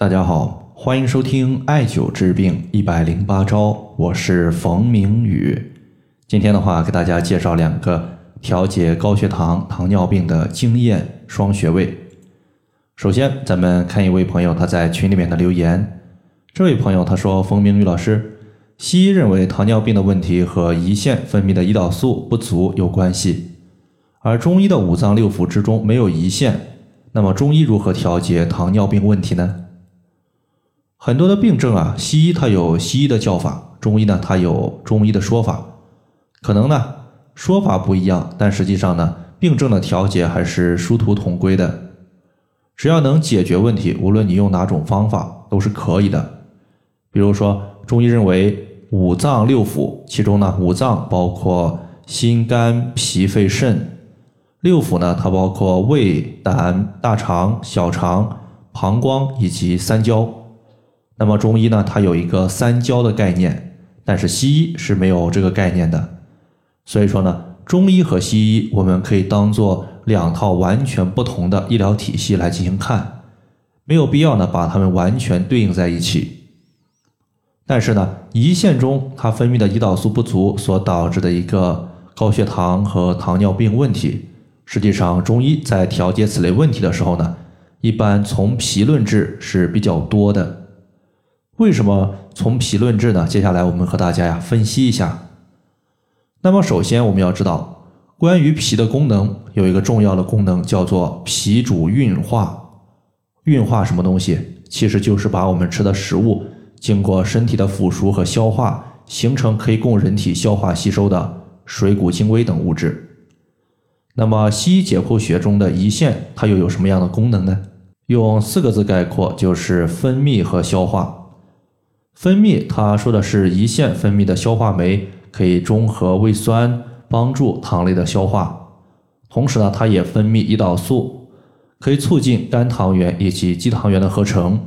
大家好，欢迎收听艾灸治病一百零八招，我是冯明宇。今天的话，给大家介绍两个调节高血糖、糖尿病的经验双穴位。首先，咱们看一位朋友他在群里面的留言。这位朋友他说：“冯明宇老师，西医认为糖尿病的问题和胰腺分泌的胰岛素不足有关系，而中医的五脏六腑之中没有胰腺，那么中医如何调节糖尿病问题呢？”很多的病症啊，西医它有西医的叫法，中医呢它有中医的说法，可能呢说法不一样，但实际上呢病症的调节还是殊途同归的。只要能解决问题，无论你用哪种方法都是可以的。比如说，中医认为五脏六腑，其中呢五脏包括心、肝、脾、肺、肾，六腑呢它包括胃、胆、大肠、小肠、膀胱以及三焦。那么中医呢，它有一个三焦的概念，但是西医是没有这个概念的。所以说呢，中医和西医我们可以当做两套完全不同的医疗体系来进行看，没有必要呢把它们完全对应在一起。但是呢，胰腺中它分泌的胰岛素不足所导致的一个高血糖和糖尿病问题，实际上中医在调节此类问题的时候呢，一般从脾论治是比较多的。为什么从脾论治呢？接下来我们和大家呀分析一下。那么首先我们要知道，关于脾的功能有一个重要的功能叫做脾主运化。运化什么东西？其实就是把我们吃的食物经过身体的腐熟和消化，形成可以供人体消化吸收的水谷精微等物质。那么西医解剖学中的胰腺它又有什么样的功能呢？用四个字概括，就是分泌和消化。分泌，它说的是胰腺分泌的消化酶可以中和胃酸，帮助糖类的消化。同时呢，它也分泌胰岛素，可以促进肝糖原以及肌糖原的合成。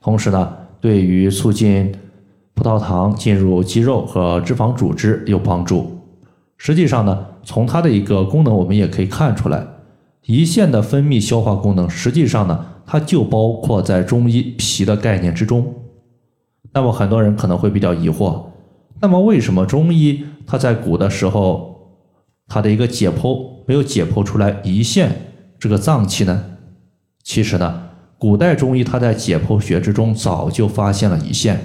同时呢，对于促进葡萄糖进入肌肉和脂肪组织有帮助。实际上呢，从它的一个功能，我们也可以看出来，胰腺的分泌消化功能，实际上呢，它就包括在中医脾的概念之中。那么很多人可能会比较疑惑，那么为什么中医它在古的时候，它的一个解剖没有解剖出来胰腺这个脏器呢？其实呢，古代中医它在解剖学之中早就发现了胰腺。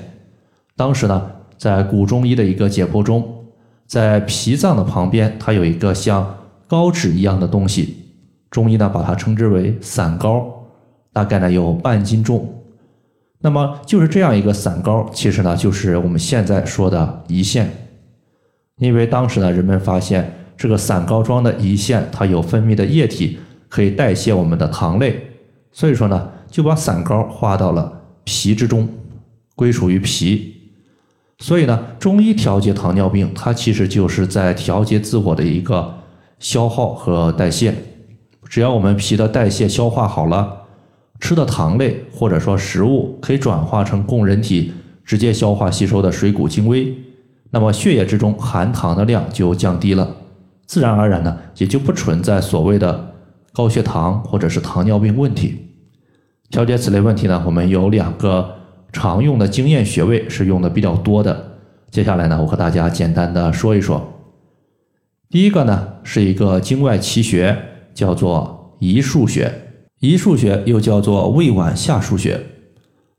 当时呢，在古中医的一个解剖中，在脾脏的旁边，它有一个像膏脂一样的东西，中医呢把它称之为散膏，大概呢有半斤重。那么就是这样一个散膏，其实呢就是我们现在说的胰腺，因为当时呢人们发现这个散膏装的胰腺它有分泌的液体可以代谢我们的糖类，所以说呢就把散膏化到了脾之中，归属于脾。所以呢中医调节糖尿病，它其实就是在调节自我的一个消耗和代谢，只要我们脾的代谢消化好了。吃的糖类或者说食物可以转化成供人体直接消化吸收的水谷精微，那么血液之中含糖的量就降低了，自然而然呢也就不存在所谓的高血糖或者是糖尿病问题。调节此类问题呢，我们有两个常用的经验穴位是用的比较多的。接下来呢，我和大家简单的说一说。第一个呢是一个经外奇穴，叫做胰腧穴。胰腧穴又叫做胃脘下腧穴，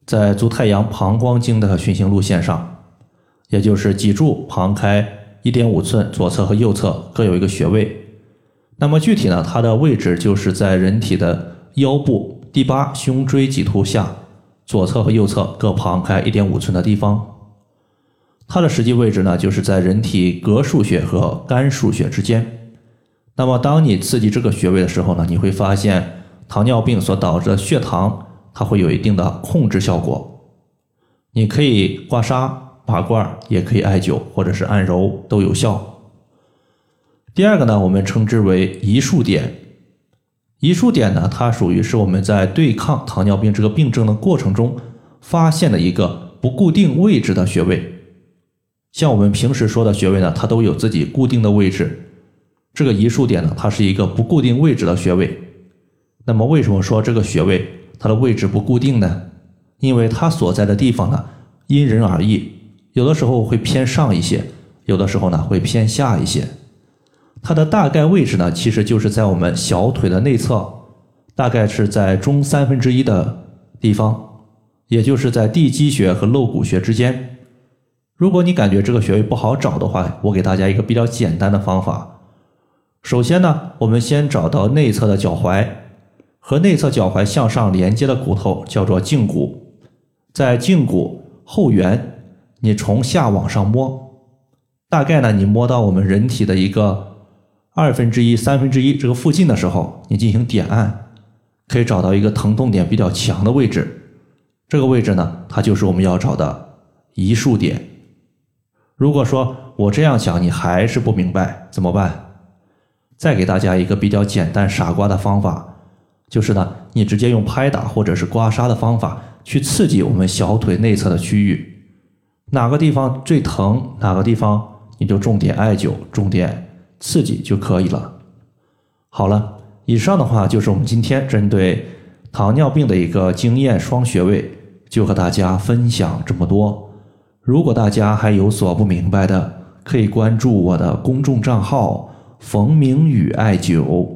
在足太阳膀胱经的循行路线上，也就是脊柱旁开一点五寸，左侧和右侧各有一个穴位。那么具体呢，它的位置就是在人体的腰部第八胸椎棘突下，左侧和右侧各旁开一点五寸的地方。它的实际位置呢，就是在人体膈腧穴和肝腧穴之间。那么当你刺激这个穴位的时候呢，你会发现。糖尿病所导致的血糖，它会有一定的控制效果。你可以刮痧、拔罐，也可以艾灸或者是按揉，都有效。第二个呢，我们称之为移术点。移术点呢，它属于是我们在对抗糖尿病这个病症的过程中发现的一个不固定位置的穴位。像我们平时说的穴位呢，它都有自己固定的位置。这个移术点呢，它是一个不固定位置的穴位。那么为什么说这个穴位它的位置不固定呢？因为它所在的地方呢，因人而异，有的时候会偏上一些，有的时候呢会偏下一些。它的大概位置呢，其实就是在我们小腿的内侧，大概是在中三分之一的地方，也就是在地基穴和肋骨穴之间。如果你感觉这个穴位不好找的话，我给大家一个比较简单的方法。首先呢，我们先找到内侧的脚踝和内侧脚踝向上连接的骨头，叫做胫骨。在胫骨后缘，你从下往上摸，大概呢，你摸到我们人体的一个二分之一、三分之一这个附近的时候，你进行点按，可以找到一个疼痛点比较强的位置。这个位置呢，它就是我们要找的一束点。如果说我这样讲你还是不明白，怎么办？再给大家一个比较简单傻瓜的方法，就是呢，你直接用拍打或者是刮痧的方法去刺激我们小腿内侧的区域，哪个地方最疼，哪个地方你就重点艾灸、重点刺激就可以了。好了，以上的话就是我们今天针对糖尿病的一个经验双穴位，就和大家分享这么多。如果大家还有所不明白的，可以关注我的公众账号。冯明宇艾灸，